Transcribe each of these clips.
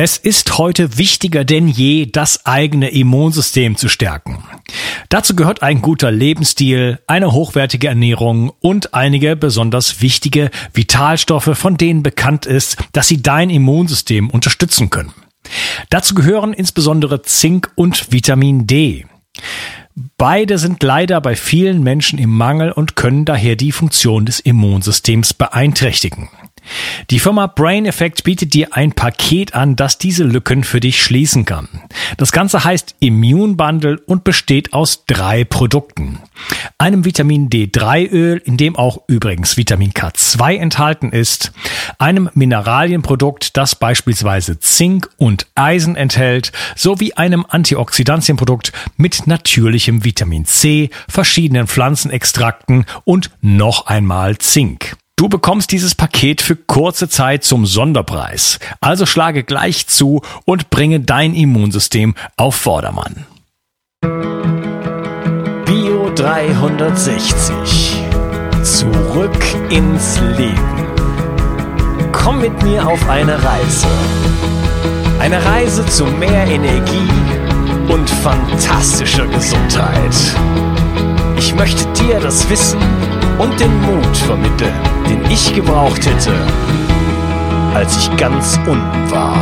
Es ist heute wichtiger denn je, das eigene Immunsystem zu stärken. Dazu gehört ein guter Lebensstil, eine hochwertige Ernährung und einige besonders wichtige Vitalstoffe, von denen bekannt ist, dass sie dein Immunsystem unterstützen können. Dazu gehören insbesondere Zink und Vitamin D. Beide sind leider bei vielen Menschen im Mangel und können daher die Funktion des Immunsystems beeinträchtigen. Die Firma Brain Effect bietet dir ein Paket an, das diese Lücken für dich schließen kann. Das Ganze heißt Immune Bundle und besteht aus drei Produkten. Einem Vitamin D3 Öl, in dem auch übrigens Vitamin K2 enthalten ist, einem Mineralienprodukt, das beispielsweise Zink und Eisen enthält, sowie einem Antioxidantienprodukt mit natürlichem Vitamin C, verschiedenen Pflanzenextrakten und noch einmal Zink. Du bekommst dieses Paket für kurze Zeit zum Sonderpreis. Also schlage gleich zu und bringe dein Immunsystem auf Vordermann. Bio 360. Zurück ins Leben. Komm mit mir auf eine Reise. Eine Reise zu mehr Energie und fantastischer Gesundheit. Ich möchte dir das Wissen und den Mut vermitteln, den ich gebraucht hätte, als ich ganz unten war.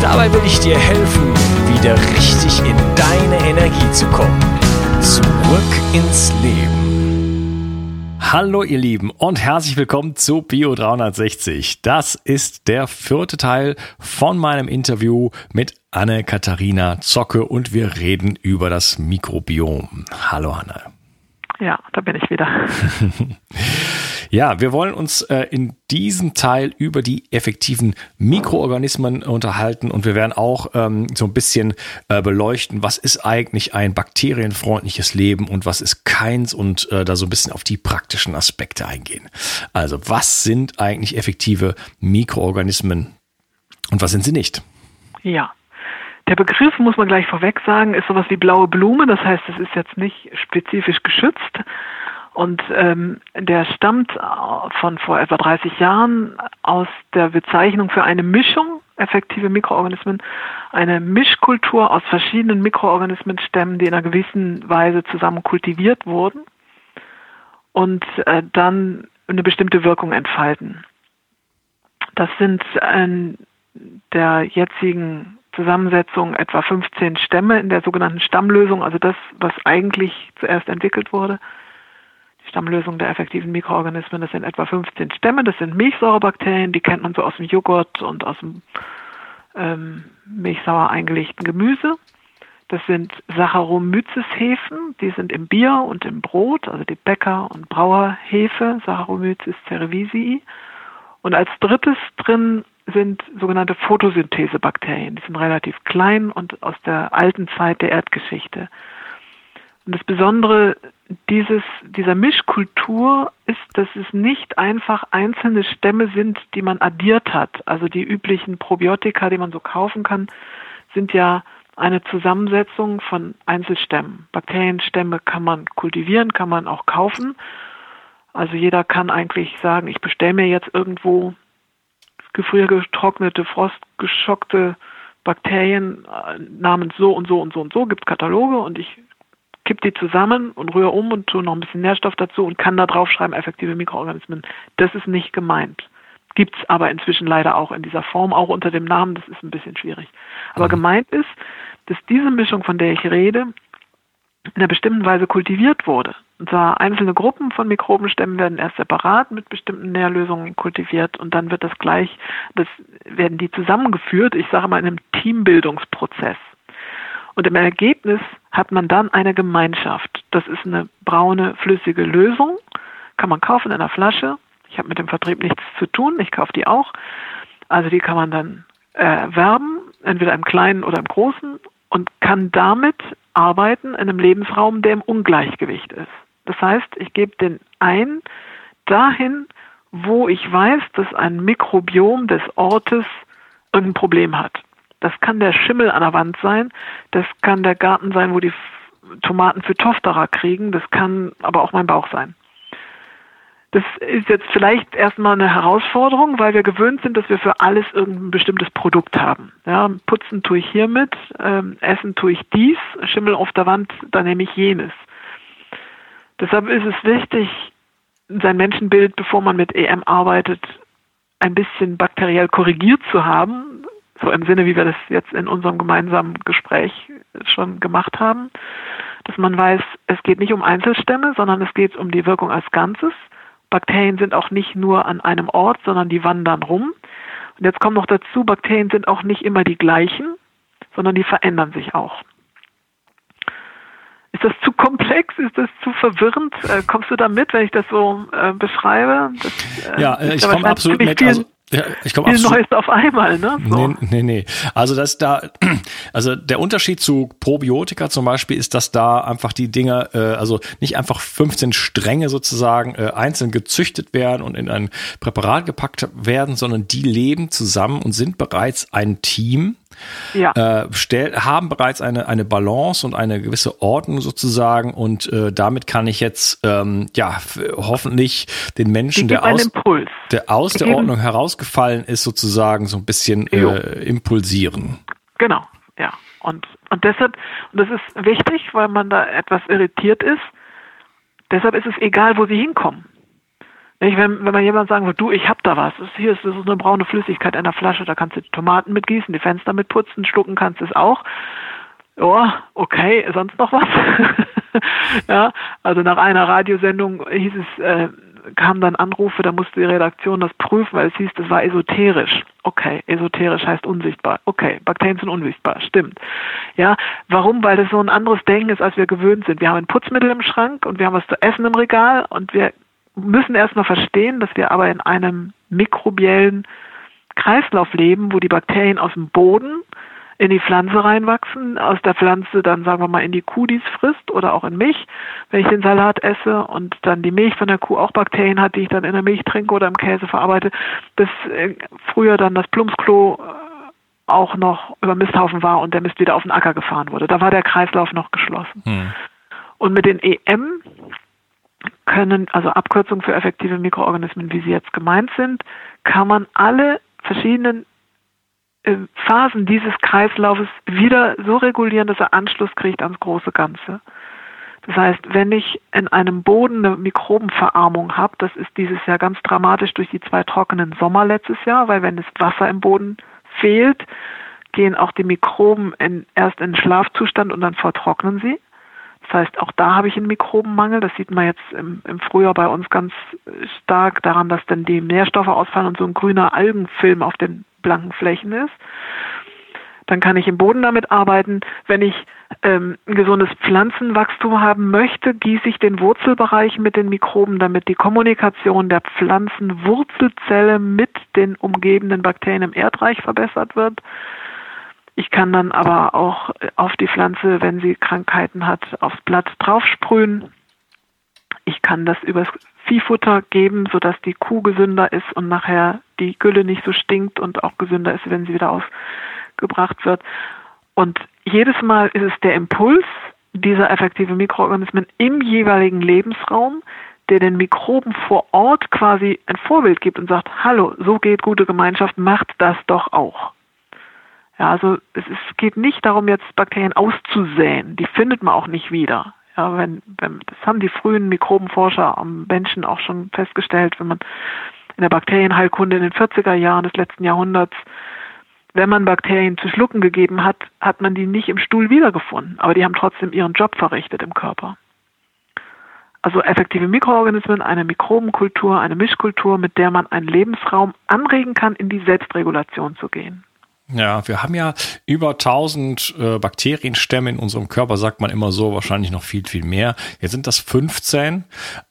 Dabei will ich dir helfen, wieder richtig in deine Energie zu kommen. Zurück ins Leben. Hallo ihr Lieben und herzlich willkommen zu Bio 360. Das ist der vierte Teil von meinem Interview mit Anne-Katharina Zocke und wir reden über das Mikrobiom. Hallo Anne. Ja, da bin ich wieder. ja, wir wollen uns äh, in diesem Teil über die effektiven Mikroorganismen unterhalten und wir werden auch ähm, so ein bisschen äh, beleuchten, was ist eigentlich ein bakterienfreundliches Leben und was ist keins und äh, da so ein bisschen auf die praktischen Aspekte eingehen. Also, was sind eigentlich effektive Mikroorganismen und was sind sie nicht? Ja. Der Begriff, muss man gleich vorweg sagen, ist sowas wie blaue Blume. Das heißt, es ist jetzt nicht spezifisch geschützt. Und ähm, der stammt von vor etwa 30 Jahren aus der Bezeichnung für eine Mischung, effektive Mikroorganismen, eine Mischkultur aus verschiedenen Mikroorganismenstämmen, die in einer gewissen Weise zusammen kultiviert wurden und äh, dann eine bestimmte Wirkung entfalten. Das sind in der jetzigen Zusammensetzung etwa 15 Stämme in der sogenannten Stammlösung, also das, was eigentlich zuerst entwickelt wurde. Die Stammlösung der effektiven Mikroorganismen, das sind etwa 15 Stämme, das sind Milchsäurebakterien, die kennt man so aus dem Joghurt und aus dem ähm, milchsauer eingelegten Gemüse. Das sind Saccharomyces-Hefen, die sind im Bier und im Brot, also die Bäcker- und Brauerhefe, Saccharomyces cerevisiae. Und als drittes drin sind sogenannte Photosynthesebakterien. Die sind relativ klein und aus der alten Zeit der Erdgeschichte. Und das Besondere dieses, dieser Mischkultur ist, dass es nicht einfach einzelne Stämme sind, die man addiert hat. Also die üblichen Probiotika, die man so kaufen kann, sind ja eine Zusammensetzung von Einzelstämmen. Bakterienstämme kann man kultivieren, kann man auch kaufen. Also jeder kann eigentlich sagen, ich bestelle mir jetzt irgendwo gefriergetrocknete, frostgeschockte Bakterien äh, namens so und so und so und so, gibt Kataloge und ich kipp die zusammen und rühre um und tue noch ein bisschen Nährstoff dazu und kann da drauf schreiben, effektive Mikroorganismen. Das ist nicht gemeint. Gibt's aber inzwischen leider auch in dieser Form, auch unter dem Namen, das ist ein bisschen schwierig. Aber mhm. gemeint ist, dass diese Mischung, von der ich rede, in einer bestimmten Weise kultiviert wurde. Zwar einzelne Gruppen von Mikrobenstämmen werden erst separat mit bestimmten Nährlösungen kultiviert und dann wird das gleich, das werden die zusammengeführt, ich sage mal in einem Teambildungsprozess. Und im Ergebnis hat man dann eine Gemeinschaft. Das ist eine braune, flüssige Lösung, kann man kaufen in einer Flasche. Ich habe mit dem Vertrieb nichts zu tun, ich kaufe die auch. Also die kann man dann erwerben, entweder im kleinen oder im großen und kann damit arbeiten in einem Lebensraum, der im Ungleichgewicht ist. Das heißt, ich gebe den ein dahin, wo ich weiß, dass ein Mikrobiom des Ortes irgendein Problem hat. Das kann der Schimmel an der Wand sein, das kann der Garten sein, wo die Tomaten für Tofterer kriegen, das kann aber auch mein Bauch sein. Das ist jetzt vielleicht erstmal eine Herausforderung, weil wir gewöhnt sind, dass wir für alles irgendein bestimmtes Produkt haben. Ja, putzen tue ich hiermit, ähm, essen tue ich dies, Schimmel auf der Wand, da nehme ich jenes. Deshalb ist es wichtig, sein Menschenbild, bevor man mit EM arbeitet, ein bisschen bakteriell korrigiert zu haben, so im Sinne, wie wir das jetzt in unserem gemeinsamen Gespräch schon gemacht haben, dass man weiß, es geht nicht um Einzelstämme, sondern es geht um die Wirkung als Ganzes. Bakterien sind auch nicht nur an einem Ort, sondern die wandern rum. Und jetzt kommt noch dazu, Bakterien sind auch nicht immer die gleichen, sondern die verändern sich auch. Ist das zu komplex? Ist das zu verwirrend? Äh, kommst du da mit, wenn ich das so äh, beschreibe? Das, äh, ja, ich komme absolut mit. Also, ja, ich komme absolut. Neues auf einmal, ne? So. Nee, nee, nee. Also das da, also der Unterschied zu Probiotika zum Beispiel ist, dass da einfach die Dinge, äh, also nicht einfach 15 Stränge sozusagen äh, einzeln gezüchtet werden und in ein Präparat gepackt werden, sondern die leben zusammen und sind bereits ein Team ja. äh, stell, haben bereits eine, eine Balance und eine gewisse Ordnung sozusagen und äh, damit kann ich jetzt ähm, ja hoffentlich den Menschen, der aus, der aus der Ordnung herausgefallen ist, sozusagen so ein bisschen äh, impulsieren. Genau, ja. Und, und deshalb, und das ist wichtig, weil man da etwas irritiert ist, deshalb ist es egal, wo sie hinkommen. Nicht, wenn, wenn man jemand sagen würde, du, ich hab da was, das hier ist, das ist eine braune Flüssigkeit in der Flasche, da kannst du die Tomaten mitgießen, die Fenster mitputzen, schlucken kannst du es auch. Ja, okay, sonst noch was? ja, also nach einer Radiosendung hieß es, äh, kamen dann Anrufe, da musste die Redaktion das prüfen, weil es hieß, das war esoterisch. Okay, esoterisch heißt unsichtbar. Okay, Bakterien sind unsichtbar, stimmt. Ja, warum? Weil das so ein anderes Denken ist, als wir gewöhnt sind. Wir haben ein Putzmittel im Schrank und wir haben was zu essen im Regal und wir müssen erstmal verstehen, dass wir aber in einem mikrobiellen Kreislauf leben, wo die Bakterien aus dem Boden in die Pflanze reinwachsen, aus der Pflanze dann sagen wir mal in die Kuh, die es frisst oder auch in mich, wenn ich den Salat esse und dann die Milch von der Kuh auch Bakterien hat, die ich dann in der Milch trinke oder im Käse verarbeite, dass äh, früher dann das Plumpsklo äh, auch noch über Misthaufen war und der Mist wieder auf den Acker gefahren wurde. Da war der Kreislauf noch geschlossen. Hm. Und mit den EM können, also Abkürzungen für effektive Mikroorganismen, wie sie jetzt gemeint sind, kann man alle verschiedenen äh, Phasen dieses Kreislaufes wieder so regulieren, dass er Anschluss kriegt ans große Ganze. Das heißt, wenn ich in einem Boden eine Mikrobenverarmung habe, das ist dieses Jahr ganz dramatisch durch die zwei trockenen Sommer letztes Jahr, weil wenn das Wasser im Boden fehlt, gehen auch die Mikroben in, erst in Schlafzustand und dann vertrocknen sie. Das heißt, auch da habe ich einen Mikrobenmangel. Das sieht man jetzt im, im Frühjahr bei uns ganz stark daran, dass dann die Nährstoffe ausfallen und so ein grüner Algenfilm auf den blanken Flächen ist. Dann kann ich im Boden damit arbeiten. Wenn ich ähm, ein gesundes Pflanzenwachstum haben möchte, gieße ich den Wurzelbereich mit den Mikroben, damit die Kommunikation der Pflanzenwurzelzelle mit den umgebenden Bakterien im Erdreich verbessert wird. Ich kann dann aber auch auf die Pflanze, wenn sie Krankheiten hat, aufs Blatt draufsprühen. Ich kann das übers Viehfutter geben, sodass die Kuh gesünder ist und nachher die Gülle nicht so stinkt und auch gesünder ist, wenn sie wieder ausgebracht wird. Und jedes Mal ist es der Impuls dieser effektiven Mikroorganismen im jeweiligen Lebensraum, der den Mikroben vor Ort quasi ein Vorbild gibt und sagt, hallo, so geht gute Gemeinschaft, macht das doch auch. Ja, also es, es geht nicht darum, jetzt Bakterien auszusäen. Die findet man auch nicht wieder. Ja, wenn, wenn, das haben die frühen Mikrobenforscher am Menschen auch schon festgestellt, wenn man in der Bakterienheilkunde in den 40er Jahren des letzten Jahrhunderts, wenn man Bakterien zu schlucken gegeben hat, hat man die nicht im Stuhl wiedergefunden, aber die haben trotzdem ihren Job verrichtet im Körper. Also effektive Mikroorganismen, eine Mikrobenkultur, eine Mischkultur, mit der man einen Lebensraum anregen kann, in die Selbstregulation zu gehen. Ja, wir haben ja über 1000 äh, Bakterienstämme in unserem Körper, sagt man immer so, wahrscheinlich noch viel, viel mehr. Jetzt sind das 15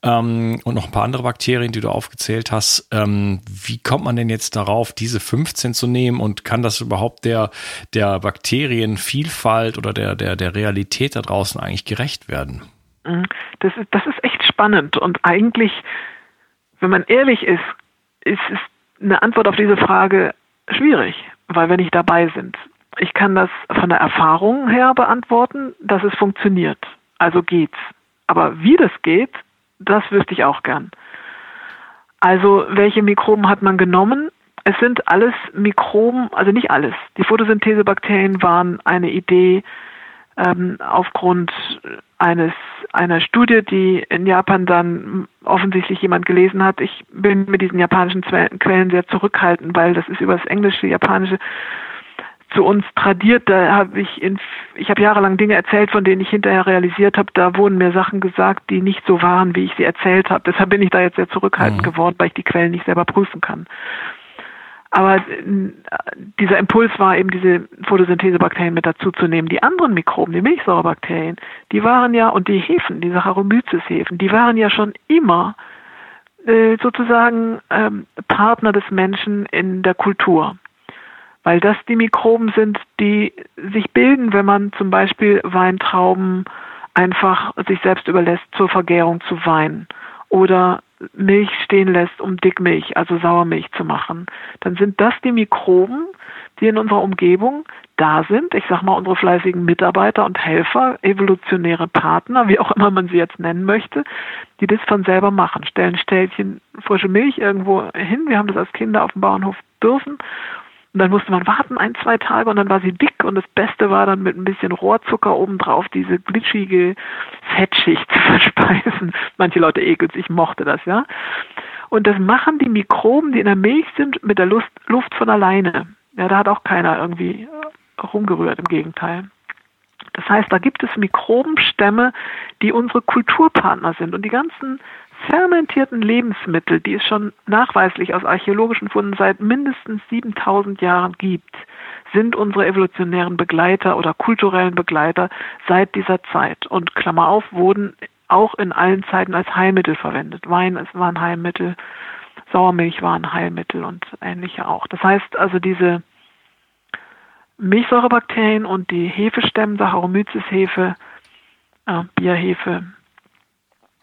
ähm, und noch ein paar andere Bakterien, die du aufgezählt hast. Ähm, wie kommt man denn jetzt darauf, diese 15 zu nehmen und kann das überhaupt der, der Bakterienvielfalt oder der, der, der Realität da draußen eigentlich gerecht werden? Mhm. Das ist, das ist echt spannend und eigentlich, wenn man ehrlich ist, ist, ist eine Antwort auf diese Frage schwierig weil wir nicht dabei sind. Ich kann das von der Erfahrung her beantworten, dass es funktioniert. Also geht's. Aber wie das geht, das wüsste ich auch gern. Also welche Mikroben hat man genommen? Es sind alles Mikroben, also nicht alles. Die Photosynthesebakterien waren eine Idee ähm, aufgrund eines einer Studie, die in Japan dann offensichtlich jemand gelesen hat. Ich bin mit diesen japanischen Quellen sehr zurückhaltend, weil das ist über das Englische, Japanische zu uns tradiert. Da habe ich in, ich habe jahrelang Dinge erzählt, von denen ich hinterher realisiert habe, da wurden mir Sachen gesagt, die nicht so waren, wie ich sie erzählt habe. Deshalb bin ich da jetzt sehr zurückhaltend mhm. geworden, weil ich die Quellen nicht selber prüfen kann. Aber äh, dieser Impuls war eben, diese Photosynthesebakterien mit dazuzunehmen. Die anderen Mikroben, die Milchsäurebakterien, die waren ja, und die Hefen, die Saccharomyces-Hefen, die waren ja schon immer äh, sozusagen ähm, Partner des Menschen in der Kultur. Weil das die Mikroben sind, die sich bilden, wenn man zum Beispiel Weintrauben einfach sich selbst überlässt zur Vergärung zu Wein oder Milch stehen lässt, um Dickmilch, also Sauermilch zu machen, dann sind das die Mikroben, die in unserer Umgebung da sind. Ich sage mal, unsere fleißigen Mitarbeiter und Helfer, evolutionäre Partner, wie auch immer man sie jetzt nennen möchte, die das von selber machen. Stellen Ställchen frische Milch irgendwo hin. Wir haben das als Kinder auf dem Bauernhof dürfen und dann musste man warten ein, zwei Tage und dann war sie dick und das Beste war dann mit ein bisschen Rohrzucker obendrauf diese glitschige Fettschicht zu verspeisen. Manche Leute ekeln sich, mochte das, ja. Und das machen die Mikroben, die in der Milch sind, mit der Luft, Luft von alleine. Ja, da hat auch keiner irgendwie rumgerührt, im Gegenteil. Das heißt, da gibt es Mikrobenstämme, die unsere Kulturpartner sind. Und die ganzen fermentierten Lebensmittel, die es schon nachweislich aus archäologischen Funden seit mindestens 7000 Jahren gibt, sind unsere evolutionären Begleiter oder kulturellen Begleiter seit dieser Zeit. Und Klammer auf, wurden auch in allen Zeiten als Heilmittel verwendet. Wein war ein Heilmittel, Sauermilch war ein Heilmittel und ähnliche auch. Das heißt also diese Milchsäurebakterien und die Hefestämme, Saccharomyces-Hefe, äh, Bierhefe,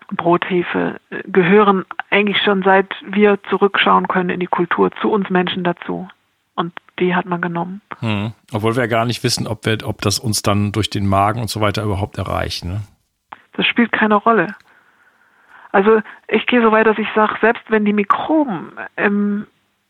Brothefe äh, gehören eigentlich schon seit wir zurückschauen können in die Kultur zu uns Menschen dazu. Und die hat man genommen. Hm. Obwohl wir gar nicht wissen, ob, wir, ob das uns dann durch den Magen und so weiter überhaupt erreicht. Ne? Das spielt keine Rolle. Also ich gehe so weit, dass ich sage, selbst wenn die Mikroben im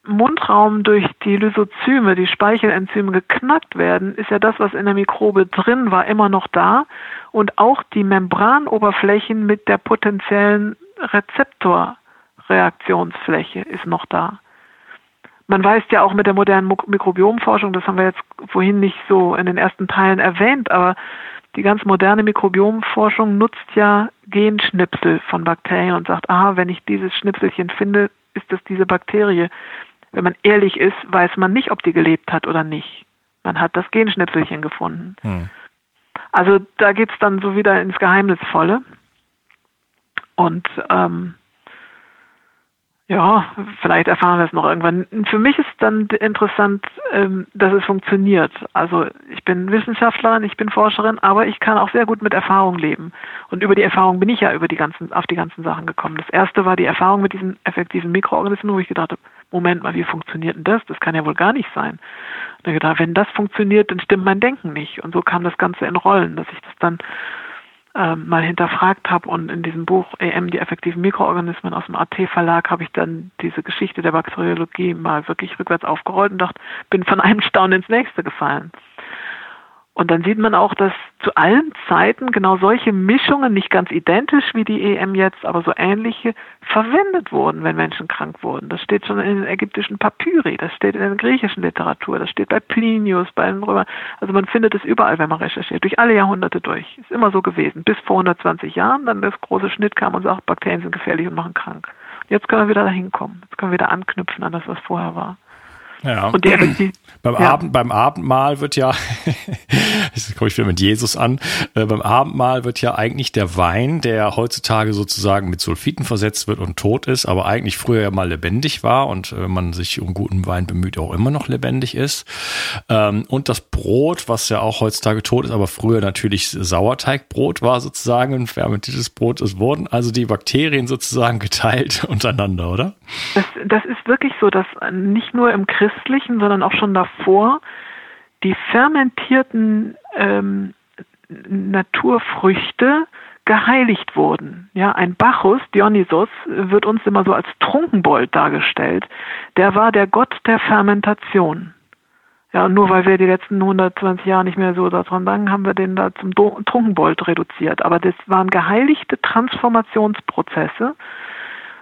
Mundraum durch die Lysozyme, die Speichelenzyme geknackt werden, ist ja das, was in der Mikrobe drin war, immer noch da und auch die Membranoberflächen mit der potenziellen Rezeptorreaktionsfläche ist noch da. Man weiß ja auch mit der modernen Mikrobiomforschung, das haben wir jetzt vorhin nicht so in den ersten Teilen erwähnt, aber die ganz moderne Mikrobiomforschung nutzt ja Genschnipsel von Bakterien und sagt, aha, wenn ich dieses Schnipselchen finde, ist das diese Bakterie wenn man ehrlich ist, weiß man nicht, ob die gelebt hat oder nicht. Man hat das Genschnipselchen gefunden. Hm. Also da geht es dann so wieder ins Geheimnisvolle. Und ähm, ja, vielleicht erfahren wir es noch irgendwann. Für mich ist dann interessant, ähm, dass es funktioniert. Also ich bin Wissenschaftlerin, ich bin Forscherin, aber ich kann auch sehr gut mit Erfahrung leben. Und über die Erfahrung bin ich ja über die ganzen, auf die ganzen Sachen gekommen. Das erste war die Erfahrung mit diesen effektiven Mikroorganismen, wo ich gedacht habe, Moment mal, wie funktioniert denn das? Das kann ja wohl gar nicht sein. Und dann gedacht, wenn das funktioniert, dann stimmt mein Denken nicht. Und so kam das Ganze in Rollen, dass ich das dann äh, mal hinterfragt habe und in diesem Buch EM, die effektiven Mikroorganismen aus dem AT-Verlag, habe ich dann diese Geschichte der Bakteriologie mal wirklich rückwärts aufgerollt und dachte, bin von einem Staunen ins nächste gefallen. Und dann sieht man auch, dass zu allen Zeiten genau solche Mischungen, nicht ganz identisch wie die EM jetzt, aber so ähnliche, verwendet wurden, wenn Menschen krank wurden. Das steht schon in den ägyptischen Papyri, das steht in der griechischen Literatur, das steht bei Plinius, bei den Römern. Also man findet es überall, wenn man recherchiert, durch alle Jahrhunderte durch. Ist immer so gewesen. Bis vor 120 Jahren, dann das große Schnitt kam und sagt, Bakterien sind gefährlich und machen krank. Jetzt können wir wieder dahin kommen. Jetzt können wir wieder anknüpfen an das, was vorher war. Ja. Und der, beim, ja. Abend, beim Abendmahl wird ja, jetzt komme ich wieder mit Jesus an, äh, beim Abendmahl wird ja eigentlich der Wein, der heutzutage sozusagen mit Sulfiten versetzt wird und tot ist, aber eigentlich früher ja mal lebendig war und äh, wenn man sich um guten Wein bemüht, auch immer noch lebendig ist. Ähm, und das Brot, was ja auch heutzutage tot ist, aber früher natürlich Sauerteigbrot war sozusagen ein fermentiertes Brot. Es wurden also die Bakterien sozusagen geteilt untereinander, oder? Das, das ist wirklich so, dass nicht nur im Christ christlichen, sondern auch schon davor die fermentierten ähm, Naturfrüchte geheiligt wurden. Ja, ein Bacchus, Dionysos, wird uns immer so als Trunkenbold dargestellt. Der war der Gott der Fermentation. Ja, nur weil wir die letzten 120 Jahre nicht mehr so daran denken, haben wir den da zum Trunkenbold reduziert. Aber das waren geheiligte Transformationsprozesse,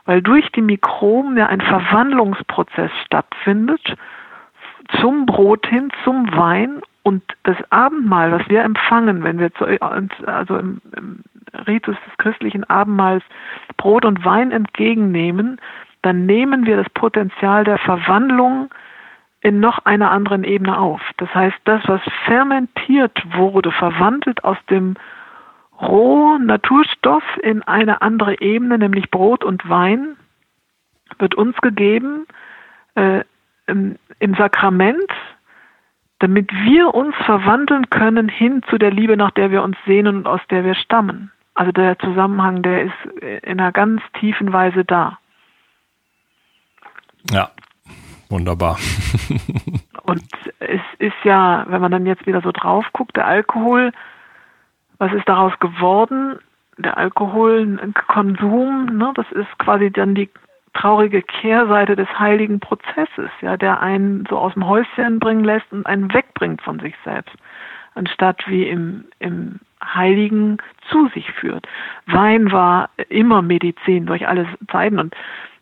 weil durch die Mikroben ja ein Verwandlungsprozess stattfindet zum Brot hin, zum Wein und das Abendmahl, was wir empfangen, wenn wir zu, also im, im Ritus des christlichen Abendmahls Brot und Wein entgegennehmen, dann nehmen wir das Potenzial der Verwandlung in noch einer anderen Ebene auf. Das heißt, das, was fermentiert wurde, verwandelt aus dem rohen Naturstoff in eine andere Ebene, nämlich Brot und Wein, wird uns gegeben äh, im, im Sakrament, damit wir uns verwandeln können hin zu der Liebe, nach der wir uns sehnen und aus der wir stammen. Also der Zusammenhang, der ist in einer ganz tiefen Weise da. Ja, wunderbar. und es ist ja, wenn man dann jetzt wieder so drauf guckt, der Alkohol, was ist daraus geworden? Der Alkoholkonsum, ne, das ist quasi dann die traurige Kehrseite des heiligen Prozesses, ja, der einen so aus dem Häuschen bringen lässt und einen wegbringt von sich selbst, anstatt wie im, im Heiligen zu sich führt. Wein war immer Medizin durch alle Zeiten und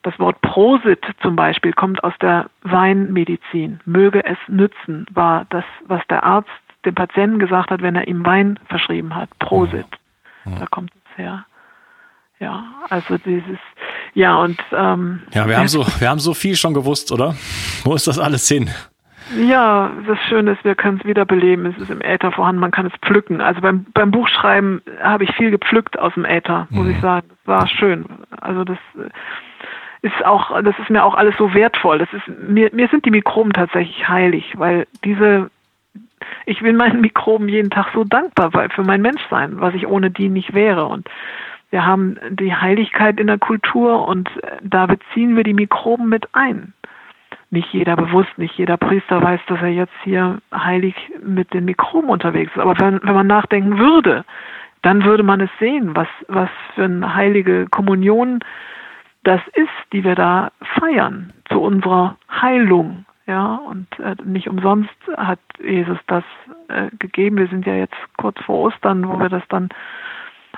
das Wort Prosit zum Beispiel kommt aus der Weinmedizin. Möge es nützen, war das, was der Arzt dem Patienten gesagt hat, wenn er ihm Wein verschrieben hat. Prosit. Da kommt es her. Ja, also dieses, ja und ähm, ja, wir haben so, wir haben so viel schon gewusst, oder? Wo ist das alles hin? Ja, das Schöne ist, wir können es wiederbeleben. Es ist im Äther vorhanden, man kann es pflücken. Also beim, beim Buchschreiben habe ich viel gepflückt aus dem Äther, muss mhm. ich sagen. Das war schön. Also das ist auch, das ist mir auch alles so wertvoll. Das ist, mir, mir sind die Mikroben tatsächlich heilig, weil diese, ich bin meinen Mikroben jeden Tag so dankbar für mein Menschsein, was ich ohne die nicht wäre. Und wir haben die Heiligkeit in der Kultur und da beziehen wir die Mikroben mit ein. Nicht jeder bewusst, nicht jeder Priester weiß, dass er jetzt hier heilig mit den Mikroben unterwegs ist. Aber wenn, wenn man nachdenken würde, dann würde man es sehen, was, was für eine heilige Kommunion das ist, die wir da feiern zu unserer Heilung. Ja, und äh, nicht umsonst hat Jesus das äh, gegeben. Wir sind ja jetzt kurz vor Ostern, wo wir das dann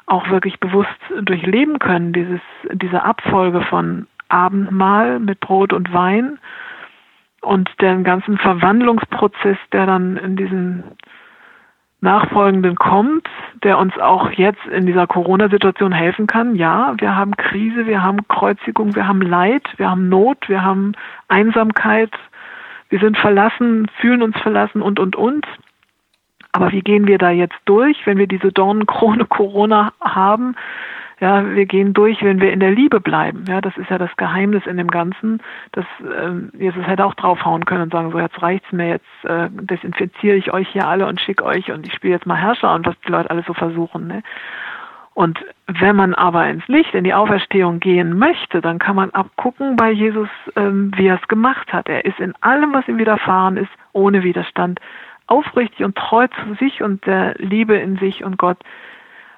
auch wirklich bewusst durchleben können, dieses, diese Abfolge von Abendmahl mit Brot und Wein und den ganzen Verwandlungsprozess, der dann in diesen nachfolgenden kommt, der uns auch jetzt in dieser Corona-Situation helfen kann. Ja, wir haben Krise, wir haben Kreuzigung, wir haben Leid, wir haben Not, wir haben Einsamkeit, wir sind verlassen, fühlen uns verlassen und, und, und. Aber wie gehen wir da jetzt durch, wenn wir diese Dornenkrone Corona haben? Ja, wir gehen durch, wenn wir in der Liebe bleiben. Ja, das ist ja das Geheimnis in dem Ganzen. dass äh, Jesus hätte auch draufhauen können und sagen, so jetzt reicht's mir, jetzt äh, desinfiziere ich euch hier alle und schicke euch und ich spiele jetzt mal Herrscher und was die Leute alles so versuchen. Ne? Und wenn man aber ins Licht, in die Auferstehung gehen möchte, dann kann man abgucken bei Jesus, ähm, wie er es gemacht hat. Er ist in allem, was ihm widerfahren ist, ohne Widerstand aufrichtig und treu zu sich und der Liebe in sich und Gott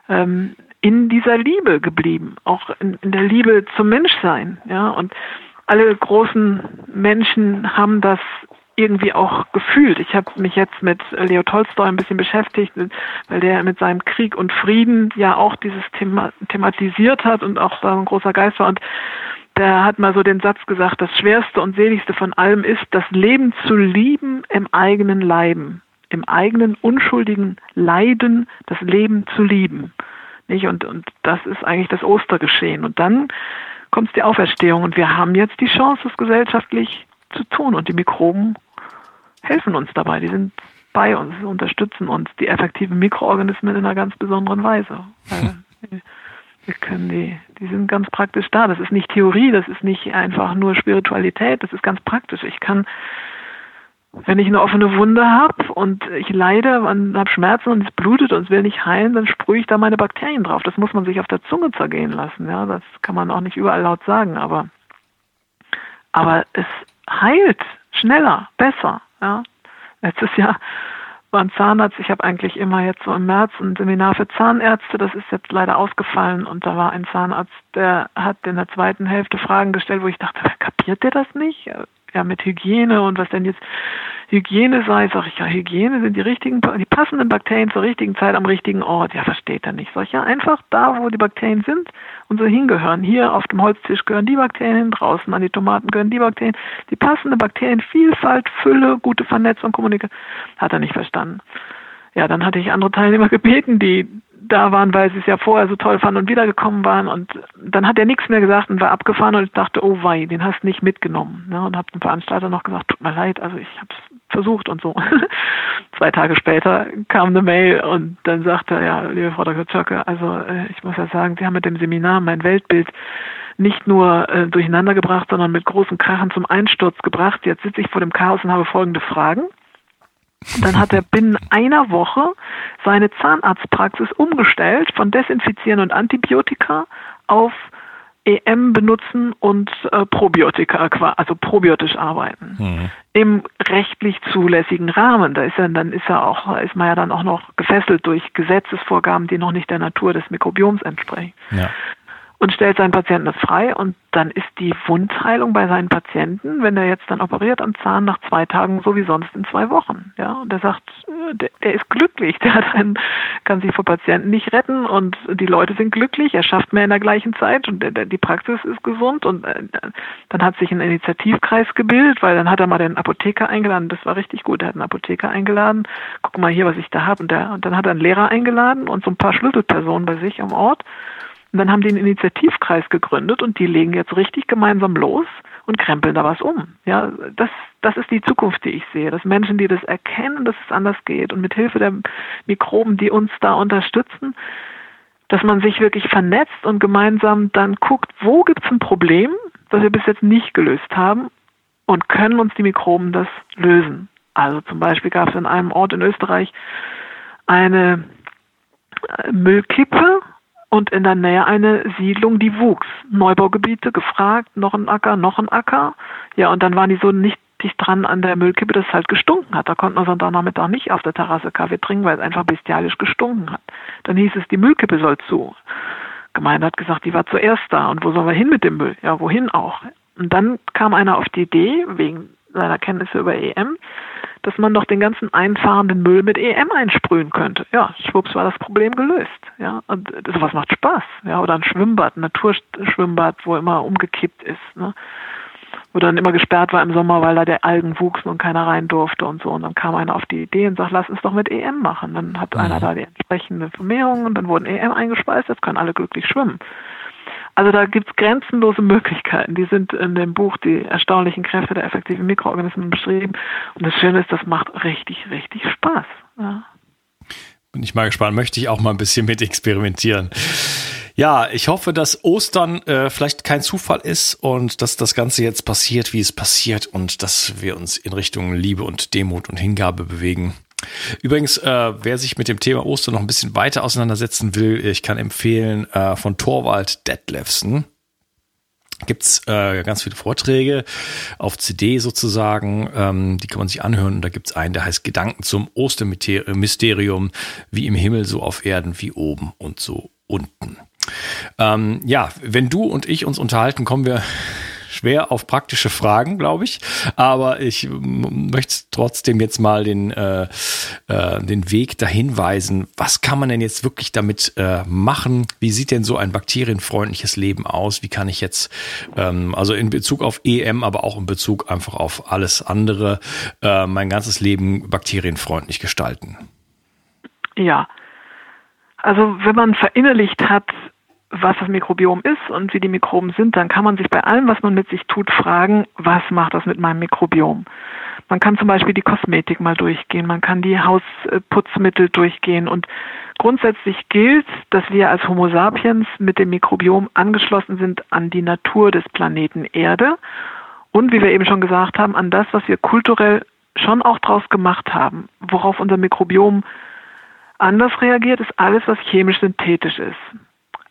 ähm, in dieser Liebe geblieben, auch in, in der Liebe zum Menschsein. Ja, und alle großen Menschen haben das irgendwie auch gefühlt. Ich habe mich jetzt mit Leo Tolstoi ein bisschen beschäftigt, weil der mit seinem Krieg und Frieden ja auch dieses Thema thematisiert hat und auch da ein großer Geist war. Und der hat mal so den Satz gesagt, das Schwerste und Seligste von allem ist, das Leben zu lieben im eigenen Leiden, im eigenen unschuldigen Leiden das Leben zu lieben. Nicht? Und, und das ist eigentlich das Ostergeschehen. Und dann kommt die Auferstehung und wir haben jetzt die Chance, das gesellschaftlich zu tun. Und die Mikroben helfen uns dabei. Die sind bei uns, unterstützen uns, die effektiven Mikroorganismen in einer ganz besonderen Weise. wir können die, die sind ganz praktisch da. Das ist nicht Theorie, das ist nicht einfach nur Spiritualität, das ist ganz praktisch. Ich kann, wenn ich eine offene Wunde habe und ich leide und habe Schmerzen und es blutet und es will nicht heilen, dann sprühe ich da meine Bakterien drauf. Das muss man sich auf der Zunge zergehen lassen. Ja, das kann man auch nicht überall laut sagen, aber, aber es heilt schneller, besser. Ja. Letztes Jahr beim Zahnarzt. Ich habe eigentlich immer jetzt so im März ein Seminar für Zahnärzte. Das ist jetzt leider ausgefallen. Und da war ein Zahnarzt, der hat in der zweiten Hälfte Fragen gestellt, wo ich dachte, kapiert der das nicht? Ja, mit Hygiene und was denn jetzt Hygiene sei, sage ich ja, Hygiene sind die richtigen, die passenden Bakterien zur richtigen Zeit am richtigen Ort. Ja, versteht er nicht. Sag ich ja, einfach da, wo die Bakterien sind und so hingehören. Hier auf dem Holztisch gehören die Bakterien hin, draußen an die Tomaten gehören die Bakterien. Die passende Bakterienvielfalt, Fülle, gute Vernetzung, Kommunikation, hat er nicht verstanden. Ja, dann hatte ich andere Teilnehmer gebeten, die da waren, weil sie es ja vorher so toll fanden und wiedergekommen waren. Und dann hat er nichts mehr gesagt und war abgefahren und ich dachte, oh wei, den hast du nicht mitgenommen. Ne? Und habe dem Veranstalter noch gesagt, tut mir leid, also ich habe es versucht und so. Zwei Tage später kam eine Mail und dann sagte er, ja, liebe Frau Dr. Zöcke, also äh, ich muss ja sagen, Sie haben mit dem Seminar mein Weltbild nicht nur äh, durcheinander gebracht, sondern mit großen Krachen zum Einsturz gebracht. Jetzt sitze ich vor dem Chaos und habe folgende Fragen. Dann hat er binnen einer Woche seine Zahnarztpraxis umgestellt von Desinfizieren und Antibiotika auf EM benutzen und äh, Probiotika, also probiotisch arbeiten. Mhm. Im rechtlich zulässigen Rahmen. Da ist er, dann ist er auch, ist man ja dann auch noch gefesselt durch Gesetzesvorgaben, die noch nicht der Natur des Mikrobioms entsprechen. Ja und stellt seinen Patienten das frei und dann ist die Wundheilung bei seinen Patienten, wenn er jetzt dann operiert am Zahn nach zwei Tagen so wie sonst in zwei Wochen. Ja, und er sagt, äh, der ist glücklich, der hat einen, kann sich vor Patienten nicht retten und die Leute sind glücklich, er schafft mehr in der gleichen Zeit und die Praxis ist gesund und äh, dann hat sich ein Initiativkreis gebildet, weil dann hat er mal den Apotheker eingeladen, das war richtig gut, er hat einen Apotheker eingeladen, guck mal hier, was ich da habe und, der, und dann hat er einen Lehrer eingeladen und so ein paar Schlüsselpersonen bei sich am Ort und dann haben die einen Initiativkreis gegründet und die legen jetzt richtig gemeinsam los und krempeln da was um. Ja, das, das ist die Zukunft, die ich sehe, dass Menschen, die das erkennen, dass es anders geht und mit Hilfe der Mikroben, die uns da unterstützen, dass man sich wirklich vernetzt und gemeinsam dann guckt, wo gibt es ein Problem, das wir bis jetzt nicht gelöst haben und können uns die Mikroben das lösen. Also zum Beispiel gab es in einem Ort in Österreich eine Müllkippe und in der Nähe eine Siedlung, die wuchs. Neubaugebiete gefragt, noch ein Acker, noch ein Acker. Ja, und dann waren die so nicht dicht dran an der Müllkippe, dass es halt gestunken hat. Da konnten wir Sonntagnachmittag nicht auf der Terrasse Kaffee trinken, weil es einfach bestialisch gestunken hat. Dann hieß es, die Müllkippe soll zu. Gemeinde hat gesagt, die war zuerst da. Und wo sollen wir hin mit dem Müll? Ja, wohin auch? Und dann kam einer auf die Idee, wegen seiner Kenntnisse über EM, dass man doch den ganzen einfahrenden Müll mit EM einsprühen könnte. Ja, schwupps war das Problem gelöst. Ja, und sowas macht Spaß. Ja, oder ein Schwimmbad, ein Naturschwimmbad, wo immer umgekippt ist. Ne? Wo dann immer gesperrt war im Sommer, weil da der Algen wuchsen und keiner rein durfte und so. Und dann kam einer auf die Idee und sagt, lass uns doch mit EM machen. Dann hat mhm. einer da die entsprechende Vermehrung und dann wurden EM eingespeist, jetzt können alle glücklich schwimmen. Also da gibt es grenzenlose Möglichkeiten. Die sind in dem Buch die erstaunlichen Kräfte der effektiven Mikroorganismen beschrieben. Und das Schöne ist, das macht richtig, richtig Spaß. Ja. Bin ich mal gespannt, möchte ich auch mal ein bisschen mit experimentieren. Ja, ich hoffe, dass Ostern äh, vielleicht kein Zufall ist und dass das Ganze jetzt passiert, wie es passiert und dass wir uns in Richtung Liebe und Demut und Hingabe bewegen. Übrigens, äh, wer sich mit dem Thema Ostern noch ein bisschen weiter auseinandersetzen will, ich kann empfehlen äh, von Torwald Detlefsen gibt's äh, ganz viele Vorträge auf CD sozusagen, ähm, die kann man sich anhören und da gibt's einen, der heißt Gedanken zum Ostermysterium, wie im Himmel, so auf Erden, wie oben und so unten. Ähm, ja, wenn du und ich uns unterhalten, kommen wir schwer auf praktische Fragen, glaube ich. Aber ich möchte trotzdem jetzt mal den, äh, äh, den Weg dahin weisen. Was kann man denn jetzt wirklich damit äh, machen? Wie sieht denn so ein bakterienfreundliches Leben aus? Wie kann ich jetzt, ähm, also in Bezug auf EM, aber auch in Bezug einfach auf alles andere, äh, mein ganzes Leben bakterienfreundlich gestalten? Ja. Also wenn man verinnerlicht hat, was das Mikrobiom ist und wie die Mikroben sind, dann kann man sich bei allem, was man mit sich tut, fragen, was macht das mit meinem Mikrobiom? Man kann zum Beispiel die Kosmetik mal durchgehen, man kann die Hausputzmittel durchgehen und grundsätzlich gilt, dass wir als Homo sapiens mit dem Mikrobiom angeschlossen sind an die Natur des Planeten Erde und, wie wir eben schon gesagt haben, an das, was wir kulturell schon auch draus gemacht haben, worauf unser Mikrobiom anders reagiert, ist alles, was chemisch synthetisch ist.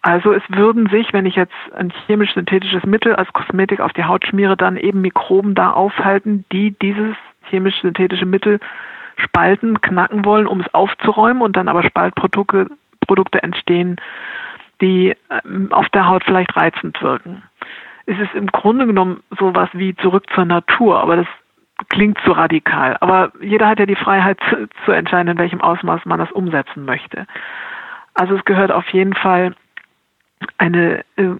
Also es würden sich, wenn ich jetzt ein chemisch-synthetisches Mittel als Kosmetik auf die Haut schmiere, dann eben Mikroben da aufhalten, die dieses chemisch-synthetische Mittel spalten, knacken wollen, um es aufzuräumen und dann aber Spaltprodukte Produkte entstehen, die ähm, auf der Haut vielleicht reizend wirken. Es ist im Grunde genommen sowas wie zurück zur Natur, aber das klingt zu radikal. Aber jeder hat ja die Freiheit zu, zu entscheiden, in welchem Ausmaß man das umsetzen möchte. Also es gehört auf jeden Fall eine äh,